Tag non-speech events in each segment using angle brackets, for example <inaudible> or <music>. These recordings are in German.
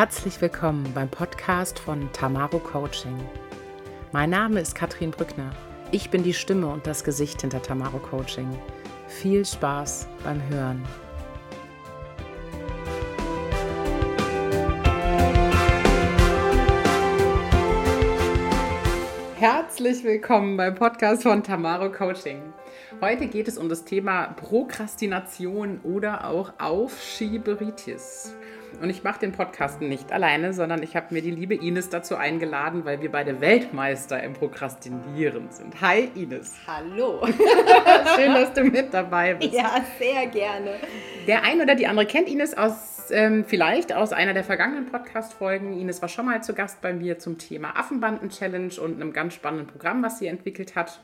Herzlich willkommen beim Podcast von Tamaro Coaching. Mein Name ist Katrin Brückner. Ich bin die Stimme und das Gesicht hinter Tamaro Coaching. Viel Spaß beim Hören. Herzlich willkommen beim Podcast von Tamaro Coaching. Heute geht es um das Thema Prokrastination oder auch Aufschieberitis. Und ich mache den Podcast nicht alleine, sondern ich habe mir die liebe Ines dazu eingeladen, weil wir beide Weltmeister im Prokrastinieren sind. Hi Ines. Hallo. <laughs> Schön, dass du mit dabei bist. Ja, sehr gerne. Der ein oder die andere kennt Ines aus ähm, vielleicht aus einer der vergangenen Podcast-Folgen. Ines war schon mal zu Gast bei mir zum Thema Affenbanden-Challenge und einem ganz spannenden Programm, was sie entwickelt hat.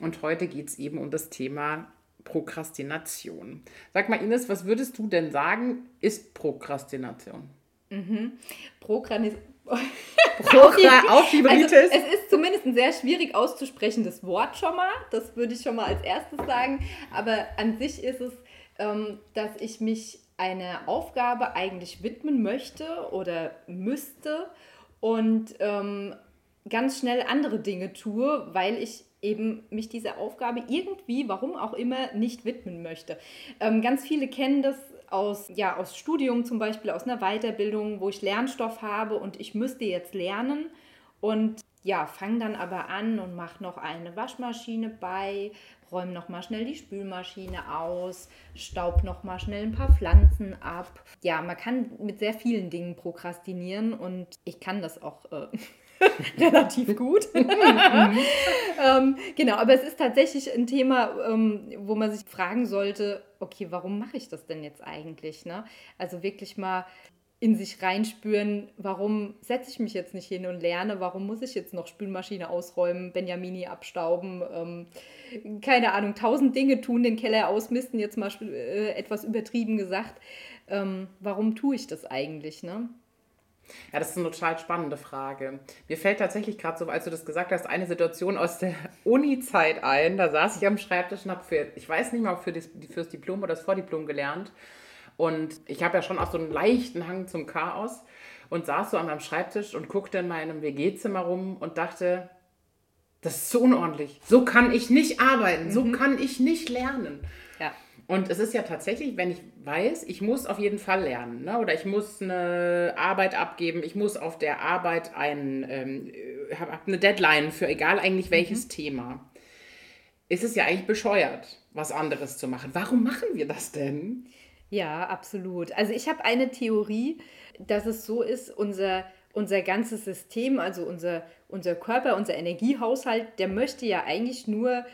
Und heute geht es eben um das Thema Prokrastination. Sag mal, Ines, was würdest du denn sagen, ist Prokrastination? Mhm. Prokranis <laughs> Aufschieberitis. Also, es ist zumindest ein sehr schwierig auszusprechendes Wort schon mal. Das würde ich schon mal als erstes sagen. Aber an sich ist es, ähm, dass ich mich einer Aufgabe eigentlich widmen möchte oder müsste und ähm, ganz schnell andere Dinge tue, weil ich eben mich dieser Aufgabe irgendwie, warum auch immer, nicht widmen möchte. Ähm, ganz viele kennen das aus, ja, aus Studium zum Beispiel, aus einer Weiterbildung, wo ich Lernstoff habe und ich müsste jetzt lernen und ja, fange dann aber an und mache noch eine Waschmaschine bei, räume noch mal schnell die Spülmaschine aus, staub noch mal schnell ein paar Pflanzen ab. Ja, man kann mit sehr vielen Dingen prokrastinieren und ich kann das auch äh, <laughs> <laughs> relativ gut. <laughs> ähm, genau, aber es ist tatsächlich ein Thema, ähm, wo man sich fragen sollte, okay, warum mache ich das denn jetzt eigentlich? Ne? Also wirklich mal in sich reinspüren, warum setze ich mich jetzt nicht hin und lerne, warum muss ich jetzt noch Spülmaschine ausräumen, Benjamini abstauben, ähm, keine Ahnung, tausend Dinge tun, den Keller ausmisten, jetzt mal äh, etwas übertrieben gesagt. Ähm, warum tue ich das eigentlich? Ne? Ja, das ist eine total spannende Frage. Mir fällt tatsächlich gerade so, als du das gesagt hast, eine Situation aus der <laughs> Uni-Zeit ein. Da saß ich am Schreibtisch und habe für, ich weiß nicht mal, für das, fürs Diplom oder das Vordiplom gelernt. Und ich habe ja schon auch so einen leichten Hang zum Chaos und saß so an meinem Schreibtisch und guckte in meinem WG-Zimmer rum und dachte, das ist so unordentlich. So kann ich nicht arbeiten. So mhm. kann ich nicht lernen. Und es ist ja tatsächlich, wenn ich weiß, ich muss auf jeden Fall lernen ne? oder ich muss eine Arbeit abgeben, ich muss auf der Arbeit ein, ähm, habe eine Deadline für egal eigentlich welches mhm. Thema, ist es ja eigentlich bescheuert, was anderes zu machen. Warum machen wir das denn? Ja, absolut. Also ich habe eine Theorie, dass es so ist, unser, unser ganzes System, also unser, unser Körper, unser Energiehaushalt, der möchte ja eigentlich nur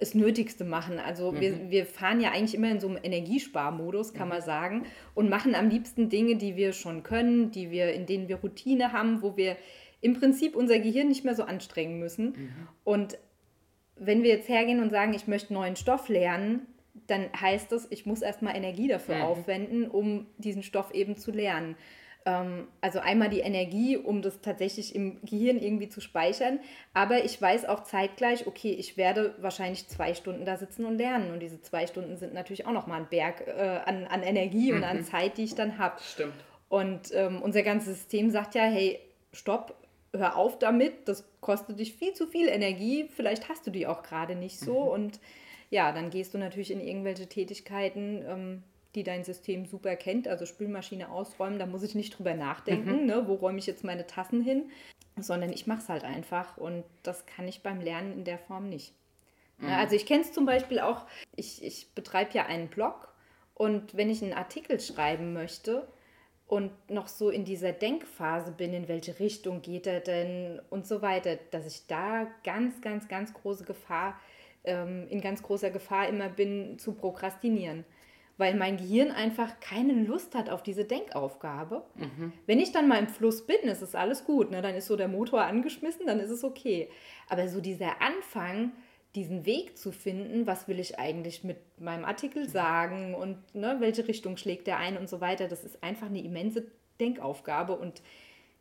das Nötigste machen. Also mhm. wir, wir fahren ja eigentlich immer in so einem Energiesparmodus, kann mhm. man sagen, und machen am liebsten Dinge, die wir schon können, die wir, in denen wir Routine haben, wo wir im Prinzip unser Gehirn nicht mehr so anstrengen müssen. Mhm. Und wenn wir jetzt hergehen und sagen, ich möchte neuen Stoff lernen, dann heißt das, ich muss erstmal Energie dafür mhm. aufwenden, um diesen Stoff eben zu lernen. Ähm, also einmal die Energie, um das tatsächlich im Gehirn irgendwie zu speichern. Aber ich weiß auch zeitgleich, okay, ich werde wahrscheinlich zwei Stunden da sitzen und lernen. Und diese zwei Stunden sind natürlich auch nochmal ein Berg äh, an, an Energie mhm. und an mhm. Zeit, die ich dann habe. Stimmt. Und ähm, unser ganzes System sagt ja, hey, stopp, hör auf damit, das kostet dich viel zu viel Energie, vielleicht hast du die auch gerade nicht so. Mhm. Und ja, dann gehst du natürlich in irgendwelche Tätigkeiten, ähm, die dein System super kennt, also Spülmaschine ausräumen, da muss ich nicht drüber nachdenken, mhm. ne, wo räume ich jetzt meine Tassen hin, sondern ich mache es halt einfach und das kann ich beim Lernen in der Form nicht. Mhm. Also ich kenne es zum Beispiel auch, ich, ich betreibe ja einen Blog und wenn ich einen Artikel schreiben möchte und noch so in dieser Denkphase bin, in welche Richtung geht er denn und so weiter, dass ich da ganz, ganz, ganz große Gefahr, ähm, in ganz großer Gefahr immer bin zu prokrastinieren weil mein Gehirn einfach keine Lust hat auf diese Denkaufgabe. Mhm. Wenn ich dann mal im Fluss bin, ist es alles gut. Ne? Dann ist so der Motor angeschmissen, dann ist es okay. Aber so dieser Anfang, diesen Weg zu finden, was will ich eigentlich mit meinem Artikel sagen und ne, welche Richtung schlägt der ein und so weiter, das ist einfach eine immense Denkaufgabe und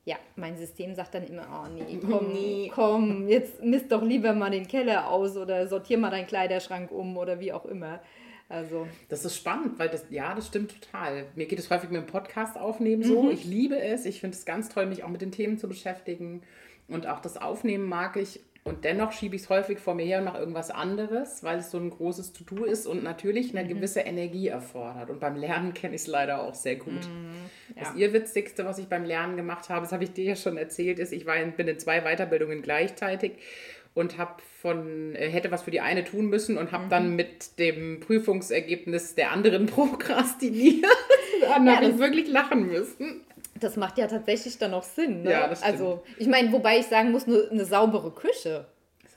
ja, mein System sagt dann immer, oh nee, <laughs> komm, nee. komm, jetzt misst doch lieber mal den Keller aus oder sortier mal deinen Kleiderschrank um oder wie auch immer. Also. Das ist spannend, weil das, ja, das stimmt total. Mir geht es häufig mit dem Podcast aufnehmen so. Mhm. Ich liebe es. Ich finde es ganz toll, mich auch mit den Themen zu beschäftigen. Und auch das Aufnehmen mag ich. Und dennoch schiebe ich es häufig vor mir her und mache irgendwas anderes, weil es so ein großes To-Do ist und natürlich eine mhm. gewisse Energie erfordert. Und beim Lernen kenne ich es leider auch sehr gut. Mhm. Ja. Das Irrwitzigste, was ich beim Lernen gemacht habe, das habe ich dir ja schon erzählt, ist, ich war in, bin in zwei Weiterbildungen gleichzeitig und habe von äh, hätte was für die eine tun müssen und habe mhm. dann mit dem Prüfungsergebnis der anderen <laughs> prokrastiniert. dann <laughs> ja, habe ich wirklich lachen müssen. Das macht ja tatsächlich dann auch Sinn. Ne? Ja, das stimmt. Also, ich meine, wobei ich sagen muss, eine, eine saubere Küche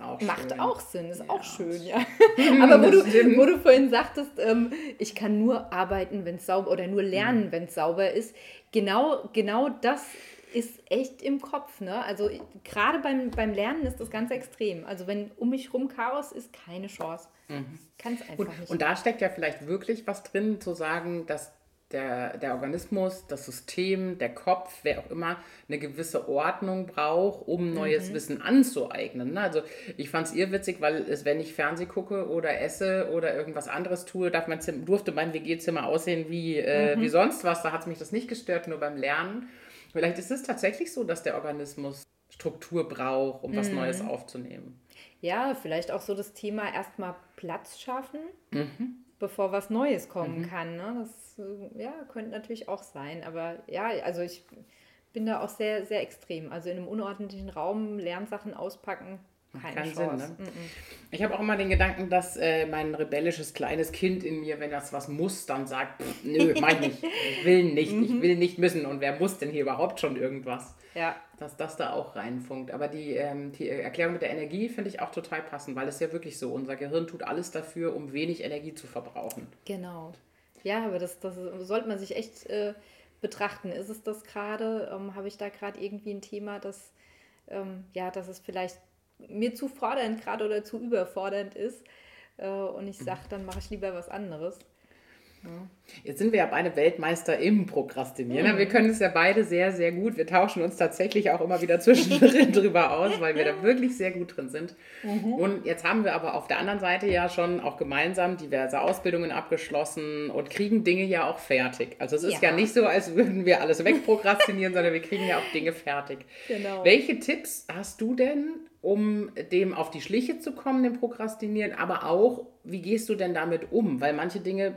auch macht schön. auch Sinn, ist ja. auch schön, ja. <laughs> Aber wo du, wo du vorhin sagtest, ähm, ich kann nur arbeiten, wenn es sauber oder nur lernen, mhm. wenn es sauber ist, genau, genau das ist echt im Kopf. Ne? Also gerade beim, beim Lernen ist das ganz extrem. Also wenn um mich rum Chaos ist, keine Chance. Mhm. Kann es einfach und, nicht. Und da steckt ja vielleicht wirklich was drin, zu sagen, dass der, der Organismus, das System, der Kopf, wer auch immer, eine gewisse Ordnung braucht, um neues mhm. Wissen anzueignen. Ne? Also ich fand es irrwitzig, weil es, wenn ich Fernseh gucke oder esse oder irgendwas anderes tue, darf mein Zimmer, durfte mein WG-Zimmer aussehen wie, äh, mhm. wie sonst was. Da hat es mich das nicht gestört, nur beim Lernen. Vielleicht ist es tatsächlich so, dass der Organismus Struktur braucht, um was mhm. Neues aufzunehmen. Ja, vielleicht auch so das Thema erstmal Platz schaffen. Mhm bevor was Neues kommen mhm. kann. Ne? Das äh, ja, könnte natürlich auch sein. Aber ja, also ich bin da auch sehr, sehr extrem. Also in einem unordentlichen Raum Lernsachen auspacken, keine Kein Chance. Sinn, ne? Ich habe auch immer den Gedanken, dass äh, mein rebellisches kleines Kind in mir, wenn das was muss, dann sagt, pff, nö, mach ich nicht. <laughs> Ich will nicht, ich mhm. will nicht müssen. Und wer muss denn hier überhaupt schon irgendwas? Ja. Dass das da auch reinfunkt. Aber die, ähm, die Erklärung mit der Energie finde ich auch total passend, weil es ja wirklich so, unser Gehirn tut alles dafür, um wenig Energie zu verbrauchen. Genau. Ja, aber das, das sollte man sich echt äh, betrachten. Ist es das gerade? Ähm, Habe ich da gerade irgendwie ein Thema, das, ähm, ja, dass es vielleicht mir zu fordernd gerade oder zu überfordernd ist. Äh, und ich sage, dann mache ich lieber was anderes. Jetzt sind wir ja beide Weltmeister im Prokrastinieren. Mhm. Wir können es ja beide sehr, sehr gut. Wir tauschen uns tatsächlich auch immer wieder zwischendrin <laughs> drüber aus, weil wir da wirklich sehr gut drin sind. Mhm. Und jetzt haben wir aber auf der anderen Seite ja schon auch gemeinsam diverse Ausbildungen abgeschlossen und kriegen Dinge ja auch fertig. Also es ist ja, ja nicht so, als würden wir alles wegprokrastinieren, <laughs> sondern wir kriegen ja auch Dinge fertig. Genau. Welche Tipps hast du denn, um dem auf die Schliche zu kommen, dem Prokrastinieren, aber auch, wie gehst du denn damit um? Weil manche Dinge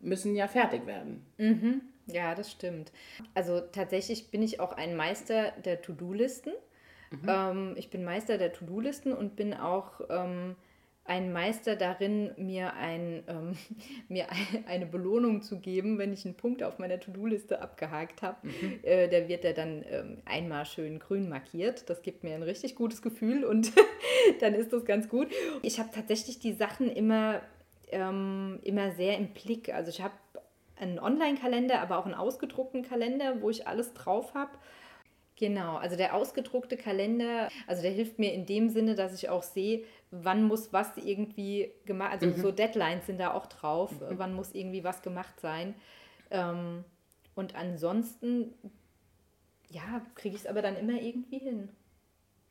müssen ja fertig werden. Mhm. Ja, das stimmt. Also tatsächlich bin ich auch ein Meister der To-Do-Listen. Mhm. Ähm, ich bin Meister der To-Do-Listen und bin auch ähm, ein Meister darin, mir, ein, ähm, <laughs> mir eine Belohnung zu geben, wenn ich einen Punkt auf meiner To-Do-Liste abgehakt habe. Mhm. Äh, der wird ja dann ähm, einmal schön grün markiert. Das gibt mir ein richtig gutes Gefühl und <laughs> dann ist das ganz gut. Ich habe tatsächlich die Sachen immer, ähm, immer sehr im Blick. Also ich habe einen Online-Kalender, aber auch einen ausgedruckten Kalender, wo ich alles drauf habe. Genau, also der ausgedruckte Kalender, also der hilft mir in dem Sinne, dass ich auch sehe, wann muss was irgendwie gemacht, also mhm. so Deadlines sind da auch drauf, mhm. wann muss irgendwie was gemacht sein. Ähm, und ansonsten, ja, kriege ich es aber dann immer irgendwie hin.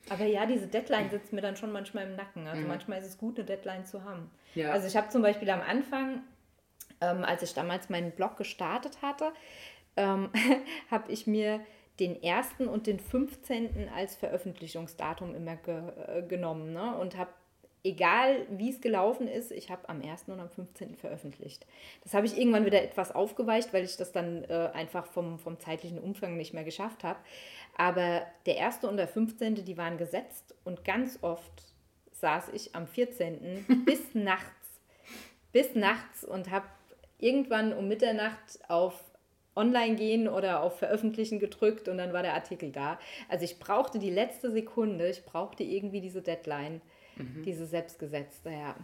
Aber ja, diese Deadline sitzt mir dann schon manchmal im Nacken. Also mhm. manchmal ist es gut, eine Deadline zu haben. Ja. Also ich habe zum Beispiel am Anfang, ähm, als ich damals meinen Blog gestartet hatte, ähm, <laughs> habe ich mir den 1. und den 15. als Veröffentlichungsdatum immer ge äh, genommen ne? und habe egal wie es gelaufen ist, ich habe am 1. und am 15. veröffentlicht. Das habe ich irgendwann wieder etwas aufgeweicht, weil ich das dann äh, einfach vom, vom zeitlichen Umfang nicht mehr geschafft habe. Aber der 1. und der 15. die waren gesetzt und ganz oft saß ich am 14. <laughs> bis nachts, bis nachts und habe irgendwann um Mitternacht auf online gehen oder auf Veröffentlichen gedrückt und dann war der Artikel da. Also ich brauchte die letzte Sekunde, ich brauchte irgendwie diese Deadline, mhm. diese selbstgesetzte, ja.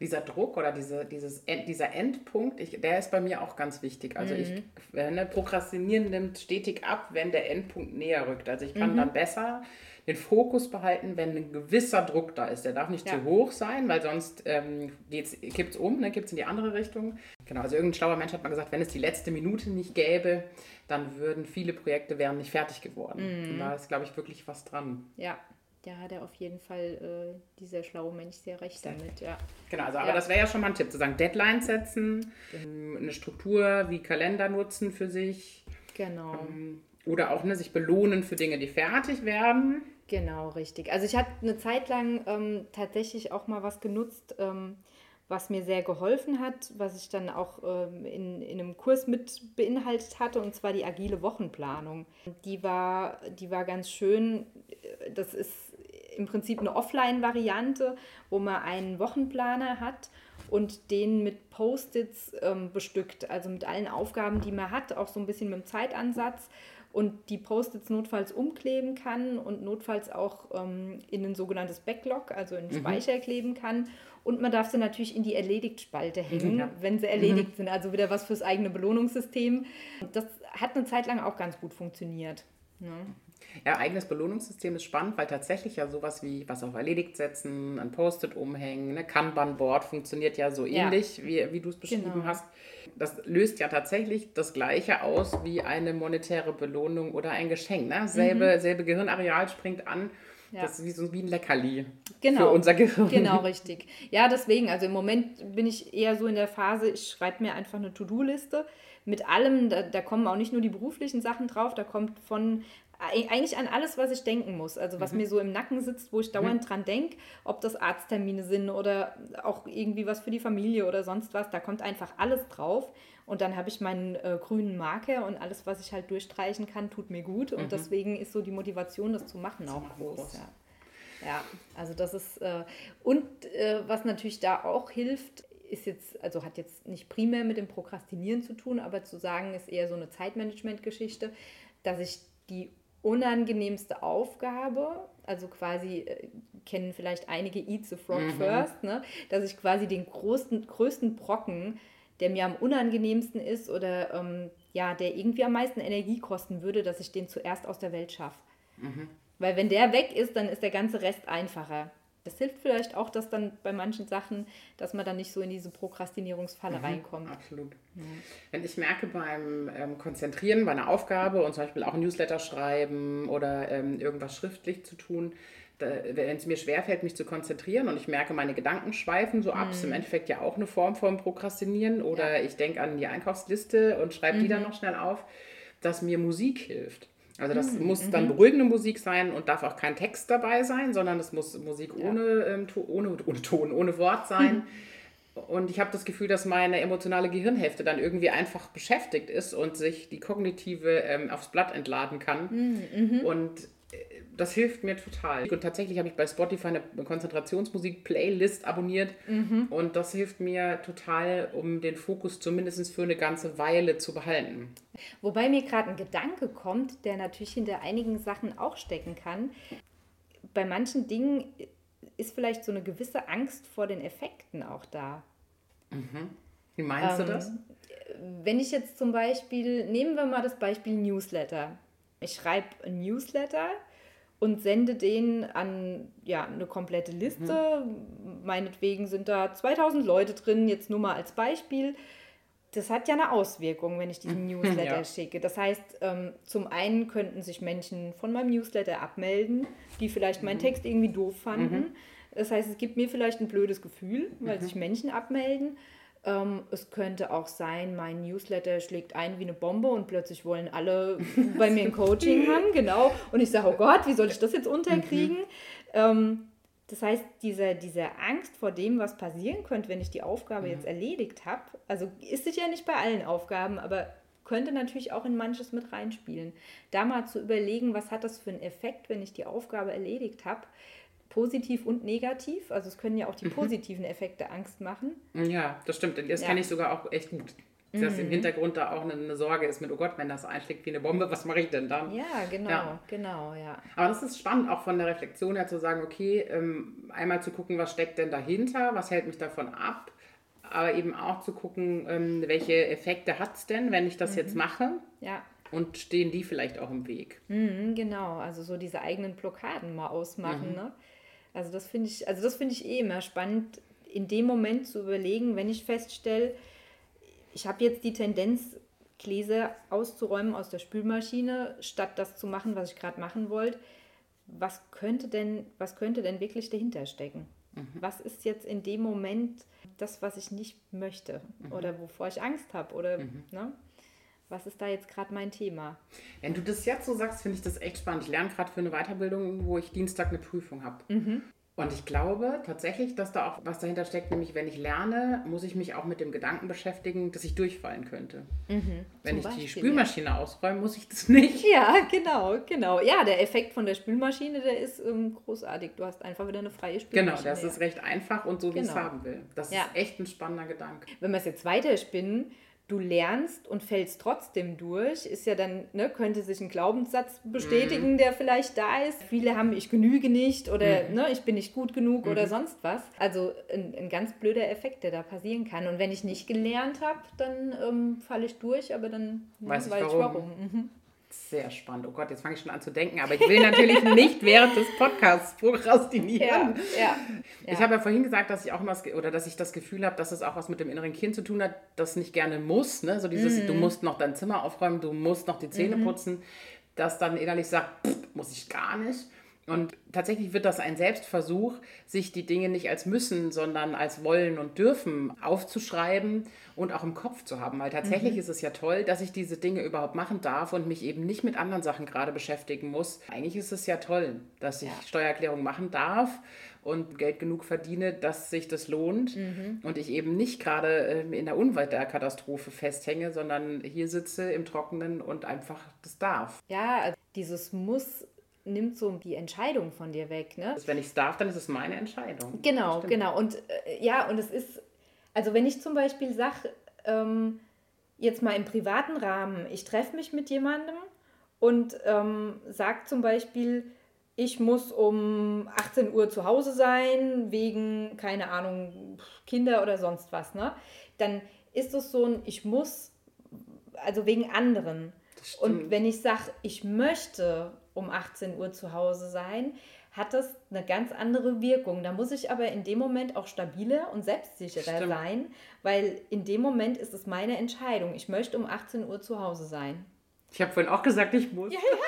Dieser Druck oder diese, dieses, dieser Endpunkt, ich, der ist bei mir auch ganz wichtig. Also mhm. ich, ne, Prokrastinieren nimmt stetig ab, wenn der Endpunkt näher rückt. Also ich kann mhm. dann besser den Fokus behalten, wenn ein gewisser Druck da ist. Der darf nicht ja. zu hoch sein, weil sonst ähm, kippt es um, ne, kippt es in die andere Richtung. Genau, also irgendein schlauer Mensch hat mal gesagt, wenn es die letzte Minute nicht gäbe, dann würden viele Projekte wären nicht fertig geworden. Mhm. Und da ist, glaube ich, wirklich was dran. Ja, da hat er auf jeden Fall, äh, dieser schlaue Mensch, sehr recht damit, ja. Genau, also, aber Ja. das wäre ja schon mal ein Tipp, zu sagen, Deadlines setzen, ähm, eine Struktur wie Kalender nutzen für sich Genau. ähm, oder auch ne, sich belohnen für Dinge, die fertig werden. Genau, richtig. Also ich hatte eine Zeit lang ähm, tatsächlich auch mal was genutzt, ähm, was mir sehr geholfen hat, was ich dann auch ähm, in, in einem Kurs mit beinhaltet hatte, und zwar die agile Wochenplanung. Die war, die war ganz schön. Das ist im Prinzip eine Offline-Variante, wo man einen Wochenplaner hat und den mit Post-its ähm, bestückt, also mit allen Aufgaben, die man hat, auch so ein bisschen mit dem Zeitansatz und die Post-its notfalls umkleben kann und notfalls auch ähm, in ein sogenanntes Backlog, also in den Speicher kleben kann. Und man darf sie natürlich in die Erledigt-Spalte hängen, Ja. wenn sie erledigt sind. Also wieder was fürs eigene Belohnungssystem. Das hat eine Zeit lang auch ganz gut funktioniert. Ne? Ja, eigenes Belohnungssystem ist spannend, weil tatsächlich ja sowas wie was auf erledigt setzen, ein Post-it umhängen, ne, Kanban-Board funktioniert ja so Ja. ähnlich, wie, wie du es beschrieben Genau. hast. Das löst ja tatsächlich das Gleiche aus wie eine monetäre Belohnung oder ein Geschenk. Ne? Selbe, selbe Gehirnareal springt an. Mhm. Ja. Das ist wie so wie ein Leckerli Genau. für unser Gehirn. Genau, <laughs> richtig. Ja, deswegen, also im Moment bin ich eher so in der Phase, ich schreibe mir einfach eine To-Do-Liste mit allem, da, da kommen auch nicht nur die beruflichen Sachen drauf, da kommt von eigentlich an alles, was ich denken muss. Also Mhm. was mir so im Nacken sitzt, wo ich dauernd dran denke, ob das Arzttermine sind oder auch irgendwie was für die Familie oder sonst was, da kommt einfach alles drauf. Und dann habe ich meinen äh, grünen Marker und alles, was ich halt durchstreichen kann, tut mir gut. Und deswegen ist so die Motivation, das zu machen, auch Mhm. machen groß. groß. Ja. Ja, also das ist, äh, und äh, was natürlich da auch hilft, ist jetzt, also hat jetzt nicht primär mit dem Prokrastinieren zu tun, aber zu sagen, ist eher so eine Zeitmanagement-Geschichte, dass ich die unangenehmste Aufgabe, also quasi äh, kennen vielleicht einige Eat the Frog First, ne? dass ich quasi den größten, größten Brocken, der mir am unangenehmsten ist oder ähm, ja, der irgendwie am meisten Energie kosten würde, dass ich den zuerst aus der Welt schaffe. Weil wenn der weg ist, dann ist der ganze Rest einfacher. Das hilft vielleicht auch, dass dann bei manchen Sachen, dass man dann nicht so in diese Prokrastinierungsfalle reinkommt. Absolut. Wenn ich merke beim ähm, Konzentrieren bei einer Aufgabe und zum Beispiel auch ein Newsletter schreiben oder ähm, irgendwas schriftlich zu tun, wenn es mir schwerfällt, mich zu konzentrieren und ich merke, meine Gedanken schweifen so ab, ist im Endeffekt ja auch eine Form von Prokrastinieren oder ich denke an die Einkaufsliste und schreibe die dann noch schnell auf, dass mir Musik hilft. Also das muss dann beruhigende Musik sein und darf auch kein Text dabei sein, sondern es muss Musik ohne, ähm, to ohne, ohne Ton, ohne Wort sein. <laughs> Und ich habe das Gefühl, dass meine emotionale Gehirnhälfte dann irgendwie einfach beschäftigt ist und sich die kognitive ähm, aufs Blatt entladen kann. Und äh, das hilft mir total. Und tatsächlich habe ich bei Spotify eine Konzentrationsmusik-Playlist abonniert. Und das hilft mir total, um den Fokus zumindest für eine ganze Weile zu behalten. Wobei mir gerade ein Gedanke kommt, der natürlich hinter einigen Sachen auch stecken kann. Bei manchen Dingen ist vielleicht so eine gewisse Angst vor den Effekten auch da. Wie meinst du Ähm, das? Wenn ich jetzt zum Beispiel, nehmen wir mal das Beispiel Newsletter. Ich schreibe ein Newsletter und sende den an ja, eine komplette Liste. Meinetwegen sind da 2000 Leute drin, jetzt nur mal als Beispiel. Das hat ja eine Auswirkung, wenn ich diesen <laughs> Newsletter Ja. schicke. Das heißt, ähm, zum einen könnten sich Menschen von meinem Newsletter abmelden, die vielleicht meinen Text irgendwie doof fanden. Das heißt, es gibt mir vielleicht ein blödes Gefühl, weil sich Menschen abmelden. Ähm, es könnte auch sein, mein Newsletter schlägt ein wie eine Bombe und plötzlich wollen alle <laughs> bei mir ein Coaching haben, genau. Und ich sage, oh Gott, wie soll ich das jetzt unterkriegen? Ähm, das heißt, diese, diese Angst vor dem, was passieren könnte, wenn ich die Aufgabe jetzt erledigt habe, also ist sicher nicht bei allen Aufgaben, aber könnte natürlich auch in manches mit reinspielen. Da mal zu überlegen, was hat das für einen Effekt, wenn ich die Aufgabe erledigt habe, positiv und negativ. Also es können ja auch die positiven Effekte Angst machen. Ja, das stimmt. Das Ja. Mhm. kenne ich sogar auch echt gut. Dass im Hintergrund da auch eine, eine Sorge ist mit, oh Gott, wenn das einschlägt wie eine Bombe, was mache ich denn dann? Ja, genau, Ja. genau, ja. Aber das ist spannend, auch von der Reflexion her zu sagen, okay, ähm, einmal zu gucken, was steckt denn dahinter, was hält mich davon ab, aber eben auch zu gucken, ähm, welche Effekte hat es denn, wenn ich das jetzt mache Ja, und stehen die vielleicht auch im Weg. Mhm, genau, also so diese eigenen Blockaden mal ausmachen. Ne? Also das finde ich, also das finde ich eh immer spannend, in dem Moment zu überlegen, wenn ich feststelle, ich habe jetzt die Tendenz, Gläser auszuräumen aus der Spülmaschine, statt das zu machen, was ich gerade machen wollte. was könnte denn, was könnte denn wirklich dahinter stecken? Mhm. Was ist jetzt in dem Moment das, was ich nicht möchte mhm. oder wovor ich Angst habe oder mhm. ne? Was ist da jetzt gerade mein Thema? Wenn du das jetzt so sagst, finde ich das echt spannend. Ich lerne gerade für eine Weiterbildung, wo ich Dienstag eine Prüfung habe. Mhm. Und ich glaube tatsächlich, dass da auch was dahinter steckt, nämlich wenn ich lerne, muss ich mich auch mit dem Gedanken beschäftigen, dass ich durchfallen könnte. Mhm, wenn ich Beispiel, die Spülmaschine ja. ausräume, muss ich das nicht. <laughs> Ja, genau, genau. Ja, der Effekt von der Spülmaschine, der ist ähm, großartig. Du hast einfach wieder eine freie Spülmaschine. Genau, das ist recht einfach und so, wie genau. ich es haben will. Das ja. ist echt ein spannender Gedanke. Wenn wir es jetzt weiterspinnen, du lernst und fällst trotzdem durch, ist ja dann, ne, könnte sich ein Glaubenssatz bestätigen, mhm. der vielleicht da ist. Viele haben, ich genüge nicht oder mhm. ne, ich bin nicht gut genug mhm. oder sonst was. Also ein, ein, ganz blöder Effekt, der da passieren kann. Und wenn ich nicht gelernt habe, dann ähm, falle ich durch, aber dann weiß, weiß ich warum. Ich warum. Sehr spannend. Oh Gott, jetzt fange ich schon an zu denken, aber ich will natürlich <laughs> nicht während des Podcasts prokrastinieren. Ja, ja, ja. Ich habe ja vorhin gesagt, dass ich auch immer oder dass ich das Gefühl habe, dass es auch was mit dem inneren Kind zu tun hat, das nicht gerne muss. Ne? So dieses, mhm. du musst noch dein Zimmer aufräumen, du musst noch die Zähne mhm. putzen, das dann innerlich sagt, pff, muss ich gar nicht. Und tatsächlich wird das ein Selbstversuch, sich die Dinge nicht als müssen, sondern als wollen und dürfen aufzuschreiben und auch im Kopf zu haben. Weil tatsächlich mhm. ist es ja toll, dass ich diese Dinge überhaupt machen darf und mich eben nicht mit anderen Sachen gerade beschäftigen muss. Eigentlich ist es ja toll, dass ich ja. Steuererklärung machen darf und Geld genug verdiene, dass sich das lohnt mhm. und ich eben nicht gerade ähm, in der Unwetterkatastrophe festhänge, sondern hier sitze im Trockenen und einfach das darf. Ja, also dieses Muss nimmt so die Entscheidung von dir weg. Ne? Also wenn ich es darf, dann ist es meine Entscheidung. Genau, genau. Und äh, ja, und es ist, also wenn ich zum Beispiel sage, ähm, jetzt mal im privaten Rahmen, ich treffe mich mit jemandem und ähm, sage zum Beispiel, ich muss um 18 Uhr zu Hause sein, wegen, keine Ahnung, Kinder oder sonst was, ne? Dann ist es so ein, ich muss, also wegen anderen. Und wenn ich sage, ich möchte um 18 Uhr zu Hause sein, hat das eine ganz andere Wirkung. Da muss ich aber in dem Moment auch stabiler und selbstsicherer Stimmt. sein, weil in dem Moment ist es meine Entscheidung. Ich möchte um 18 Uhr zu Hause sein. Ich habe vorhin auch gesagt, ich muss. Ja, ja. <laughs>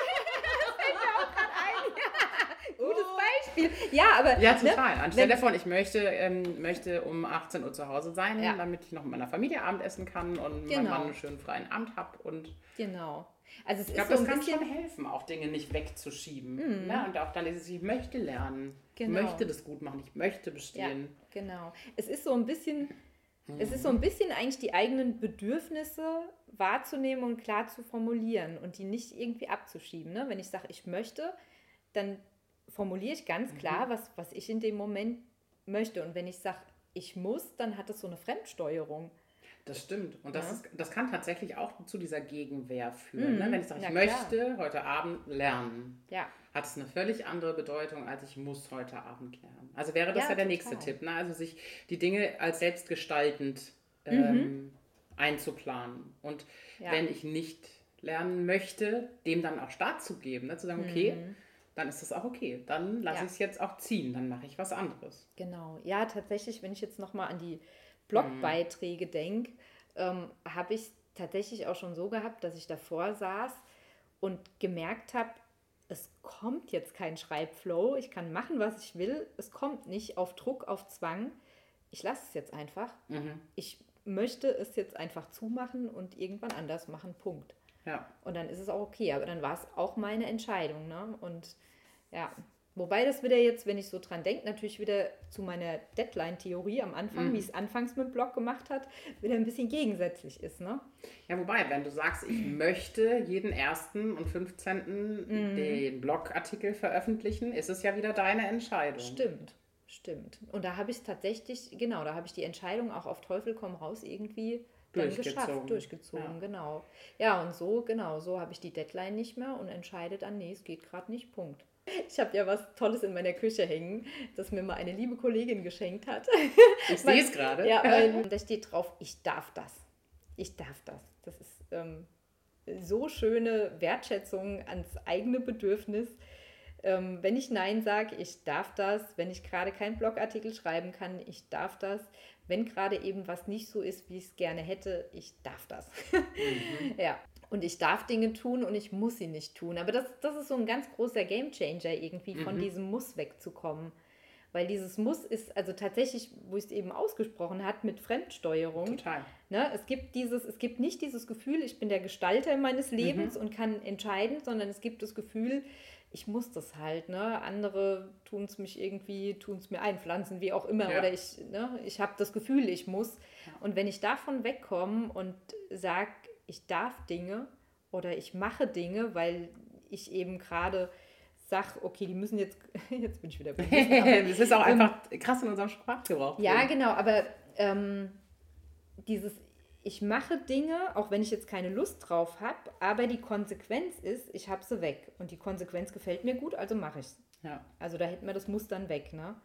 Ja. <laughs> Gutes Beispiel. Ja, aber. Ja, ne, total. Ne? Anstelle davon, ich möchte, ähm, möchte um 18 Uhr zu Hause sein, ja. damit ich noch mit meiner Familie Abendessen kann und genau. meinen Mann einen schönen freien Abend habe. genau. Also es ich glaube, so das kann schon helfen, auch Dinge nicht wegzuschieben. Mhm. Ne? Und auch dann ist es, ich möchte lernen, genau. ich möchte das gut machen, ich möchte bestehen. Ja, genau. Es ist so ein bisschen, mhm. es ist so ein bisschen eigentlich die eigenen Bedürfnisse wahrzunehmen und klar zu formulieren und die nicht irgendwie abzuschieben. Ne? Wenn ich sage, ich möchte, dann formuliere ich ganz klar, mhm. was, was ich in dem Moment möchte. Und wenn ich sage, ich muss, dann hat es so eine Fremdsteuerung. Das stimmt. Und das, ja. ist, das kann tatsächlich auch zu dieser Gegenwehr führen. Ne? Mhm. Ne? Wenn ich sage, ich ja, möchte heute Abend lernen, ja. hat es eine völlig andere Bedeutung, als ich muss heute Abend lernen. Also wäre das ja, der total. nächste Tipp. Ne? Also sich die Dinge als selbstgestaltend ähm, mhm. einzuplanen. Und wenn ich nicht lernen möchte, dem dann auch Start zu geben. Ne? Zu sagen, okay, mhm. dann ist das auch okay. Dann lasse ich es jetzt auch ziehen. Dann mache ich was anderes. Genau. Ja, tatsächlich, wenn ich jetzt nochmal an die Blogbeiträge denke, ähm, habe ich tatsächlich auch schon so gehabt, dass ich davor saß und gemerkt habe, es kommt jetzt kein Schreibflow, ich kann machen, was ich will, es kommt nicht auf Druck, auf Zwang. Ich lasse es jetzt einfach. Mhm. Ich möchte es jetzt einfach zumachen und irgendwann anders machen, Punkt. Ja. Und dann ist es auch okay, aber dann war es auch meine Entscheidung. Ne? Und ja, Wobei das wieder jetzt, wenn ich so dran denke, natürlich wieder zu meiner Deadline-Theorie am Anfang, mhm. wie ich es anfangs mit dem Blog gemacht hat, wieder ein bisschen gegensätzlich ist. Ne? Ja, wobei, wenn du sagst, ich möchte jeden 1. und 15. Mhm. den Blogartikel veröffentlichen, ist es ja wieder deine Entscheidung. Stimmt, stimmt. Und da habe ich es tatsächlich, genau, da habe ich die Entscheidung auch auf Teufel komm raus irgendwie dann durchgezogen. geschafft, durchgezogen, ja. genau. Ja, und so, genau, so habe ich die Deadline nicht mehr und entscheide dann, nee, es geht gerade nicht, Punkt. Ich habe ja was Tolles in meiner Küche hängen, das mir mal eine liebe Kollegin geschenkt hat. <laughs> Ich sehe es gerade. Ja, <laughs> weil da steht drauf, ich darf das. Ich darf das. Das ist ähm, so schöne Wertschätzung ans eigene Bedürfnis. Ähm, wenn ich Nein sage, ich darf das. Wenn ich gerade keinen Blogartikel schreiben kann, ich darf das. Wenn gerade eben was nicht so ist, wie ich es gerne hätte, ich darf das. <laughs> Mhm. ja, und ich darf Dinge tun und ich muss sie nicht tun. Aber das, das ist so ein ganz großer Gamechanger irgendwie, von mhm. diesem Muss wegzukommen. Weil dieses Muss ist, also tatsächlich, wo ich es eben ausgesprochen hat, mit Fremdsteuerung. Total. Ne, es gibt dieses, es gibt nicht dieses Gefühl, ich bin der Gestalter meines Lebens mhm. und kann entscheiden, sondern es gibt das Gefühl, ich muss das halt, ne? Andere tun es mich irgendwie, tun es mir einpflanzen, wie auch immer. Ja. Oder ich, ne, ich habe das Gefühl, ich muss. Ja. Und wenn ich davon wegkomme und sage, ich darf Dinge oder ich mache Dinge, weil ich eben gerade sage, okay, die müssen jetzt, <laughs> jetzt bin ich wieder <laughs> Das ist auch einfach krass in unserem Sprachgebrauch. Ja, genau, aber ähm, dieses ich mache Dinge, auch wenn ich jetzt keine Lust drauf habe, aber die Konsequenz ist, ich habe sie weg. Und die Konsequenz gefällt mir gut, also mache ich es. Ja. Also da hätten wir das Muster dann weg, ne?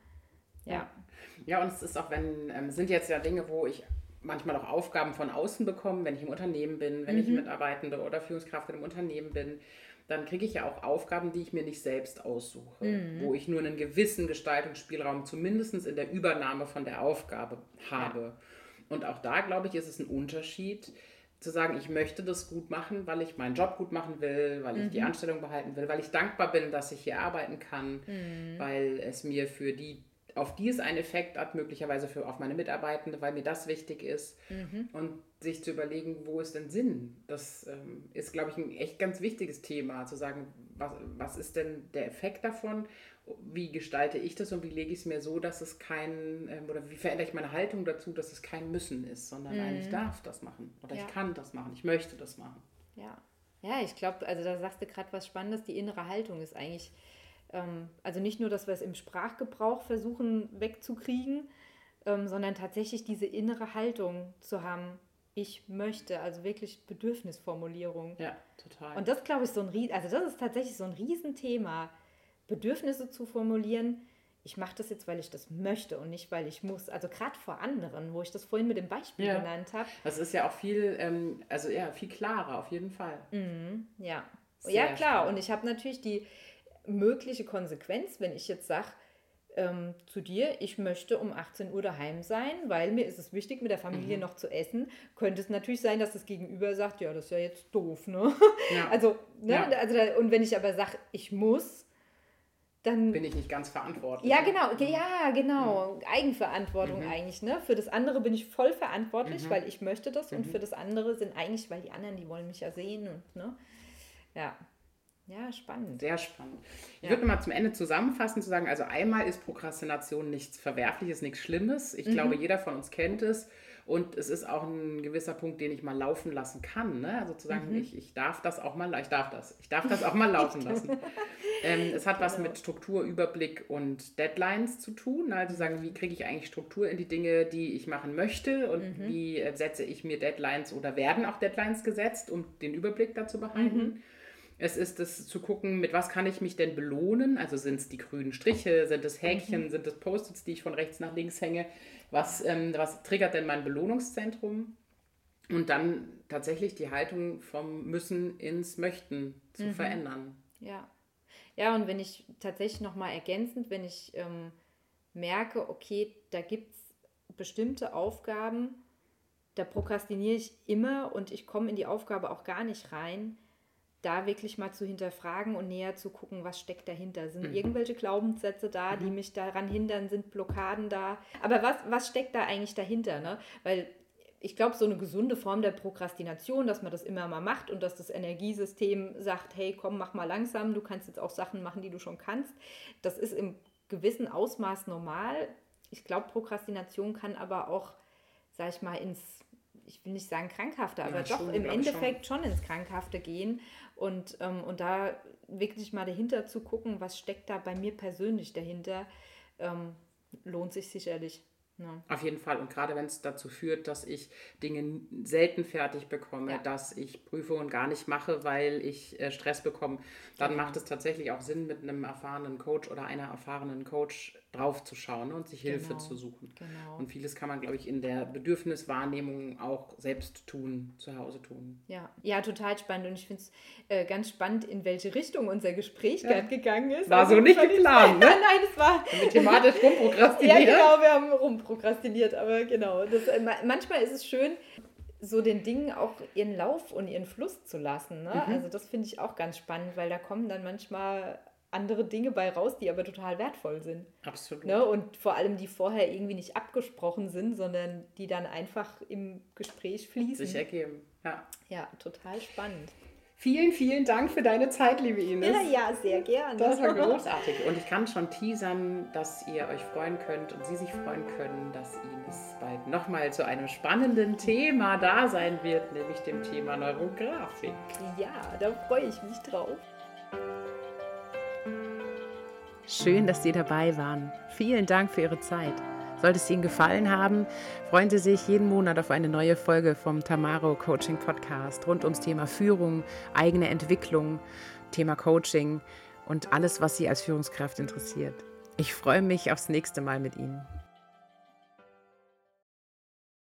Ja. Ja, und es ist auch, wenn, ähm, sind jetzt ja Dinge, wo ich manchmal auch Aufgaben von außen bekomme, wenn ich im Unternehmen bin, wenn mhm. ich Mitarbeitende oder Führungskraft in einem Unternehmen bin, dann kriege ich ja auch Aufgaben, die ich mir nicht selbst aussuche, mhm. wo ich nur einen gewissen Gestaltungsspielraum zumindest in der Übernahme von der Aufgabe habe. Ja. Und auch da, glaube ich, ist es ein Unterschied, zu sagen, ich möchte das gut machen, weil ich meinen Job gut machen will, weil ich mhm. die Anstellung behalten will, weil ich dankbar bin, dass ich hier arbeiten kann, mhm. weil es mir für die auf die es einen Effekt hat, möglicherweise für, auf meine Mitarbeitende, weil mir das wichtig ist. Mhm. Und sich zu überlegen, wo ist denn Sinn? Das ähm, ist, glaube ich, ein echt ganz wichtiges Thema, zu sagen, was, was ist denn der Effekt davon? Wie gestalte ich das und wie lege ich es mir so, dass es kein, ähm, oder wie verändere ich meine Haltung dazu, dass es kein Müssen ist, sondern mhm. nein, ich darf das machen oder ja. ich kann das machen, ich möchte das machen. Ja, ja ich glaube, also da sagst du gerade was Spannendes, die innere Haltung ist eigentlich also nicht nur, dass wir es im Sprachgebrauch versuchen wegzukriegen, ähm, sondern tatsächlich diese innere Haltung zu haben. Ich möchte, also wirklich Bedürfnisformulierung. Ja, total. Und das glaube ich so ein also das ist tatsächlich so ein Riesenthema, Bedürfnisse zu formulieren. Ich mache das jetzt, weil ich das möchte und nicht, weil ich muss. Also gerade vor anderen, wo ich das vorhin mit dem Beispiel ja. genannt habe. Das ist ja auch viel, ähm, also ja, viel klarer auf jeden Fall. Mhm, ja. Sehr ja, klar. Spannend. Und ich habe natürlich die, mögliche Konsequenz, wenn ich jetzt sage ähm, zu dir, ich möchte um 18 Uhr daheim sein, weil mir ist es wichtig, mit der Familie mhm. noch zu essen, könnte es natürlich sein, dass das Gegenüber sagt, ja, das ist ja jetzt doof, ne? Ja. <laughs> Also, ne? Ja. also und wenn ich aber sage, ich muss, dann bin ich nicht ganz verantwortlich. Ja, genau, ja, genau. Mhm. Eigenverantwortung mhm. eigentlich, ne? Für das andere bin ich voll verantwortlich, mhm. weil ich möchte das und mhm. für das andere sind eigentlich, weil die anderen, die wollen mich ja sehen und ne? Ja. Ja, spannend. Sehr spannend. Ich ja. würde mal zum Ende zusammenfassen, zu sagen, also einmal ist Prokrastination nichts Verwerfliches, nichts Schlimmes. Ich mhm. glaube, jeder von uns kennt es. Und es ist auch ein gewisser Punkt, den ich mal laufen lassen kann. Ne? Also zu sagen, mhm. ich, ich darf das auch mal, ich darf das, ich darf das auch mal laufen <laughs> lassen. ähm, es hat was genau. mit Struktur, Überblick und Deadlines zu tun. Also sagen, wie kriege ich eigentlich Struktur in die Dinge, die ich machen möchte und mhm. wie äh, setze ich mir Deadlines oder werden auch Deadlines gesetzt, um den Überblick dazu behalten. Mhm. Es ist es zu gucken, mit was kann ich mich denn belohnen? Also sind es die grünen Striche, sind es Häkchen, mhm. sind es Post-its, die ich von rechts nach links hänge? Was, ähm, was triggert denn mein Belohnungszentrum? Und dann tatsächlich die Haltung vom Müssen ins Möchten zu mhm. verändern. Ja. Ja, und wenn ich tatsächlich nochmal ergänzend, wenn ich ähm, merke, okay, da gibt es bestimmte Aufgaben, da prokrastiniere ich immer und ich komme in die Aufgabe auch gar nicht rein, da wirklich mal zu hinterfragen und näher zu gucken, was steckt dahinter. Sind mhm. irgendwelche Glaubenssätze da, die mhm. mich daran hindern? Sind Blockaden da? Aber was, was steckt da eigentlich dahinter? Ne? Weil ich glaube, so eine gesunde Form der Prokrastination, dass man das immer mal macht und dass das Energiesystem sagt, hey, komm, mach mal langsam, du kannst jetzt auch Sachen machen, die du schon kannst. Das ist im gewissen Ausmaß normal. Ich glaube, Prokrastination kann aber auch, sag ich mal, ins ich will nicht sagen krankhafte, aber ja, doch schon, im Endeffekt schon. schon. ins Krankhafte gehen und, ähm, und da wirklich mal dahinter zu gucken, was steckt da bei mir persönlich dahinter, ähm, lohnt sich sicherlich. Ja. Auf jeden Fall. Und gerade wenn es dazu führt, dass ich Dinge selten fertig bekomme, ja. dass ich Prüfungen gar nicht mache, weil ich äh, Stress bekomme, dann genau. macht es tatsächlich auch Sinn, mit einem erfahrenen Coach oder einer erfahrenen Coach drauf zu schauen und sich Hilfe genau. zu suchen. Genau. Und vieles kann man, glaube ich, in der Bedürfniswahrnehmung auch selbst tun, zu Hause tun. Ja, ja total spannend. Und ich finde es äh, ganz spannend, in welche Richtung unser Gespräch ja. gerade gegangen ist. War also, so nicht geplant, <laughs> ne? Nein, es war... Mit thematisch rumprokrastiniert. <laughs> ja, genau, wir haben rumprokrastiniert, aber genau. Das, äh, manchmal ist es schön, so den Dingen auch ihren Lauf und ihren Fluss zu lassen. Ne? Mhm. Also das finde ich auch ganz spannend, weil da kommen dann manchmal andere Dinge bei raus, die aber total wertvoll sind. Absolut. Ne? Und vor allem, die vorher irgendwie nicht abgesprochen sind, sondern die dann einfach im Gespräch fließen. Sich ergeben, ja. Ja, total spannend. Vielen, vielen Dank für deine Zeit, liebe Ines. Ja, ja, sehr gerne. Das war großartig. Und ich kann schon teasern, dass ihr euch freuen könnt und Sie sich freuen können, dass Ines bald nochmal zu einem spannenden Thema da sein wird, nämlich dem Thema Neurografik. Ja, da freue ich mich drauf. Schön, dass Sie dabei waren. Vielen Dank für Ihre Zeit. Sollte es Ihnen gefallen haben, freuen Sie sich jeden Monat auf eine neue Folge vom Tamaro Coaching Podcast rund ums Thema Führung, eigene Entwicklung, Thema Coaching und alles, was Sie als Führungskraft interessiert. Ich freue mich aufs nächste Mal mit Ihnen.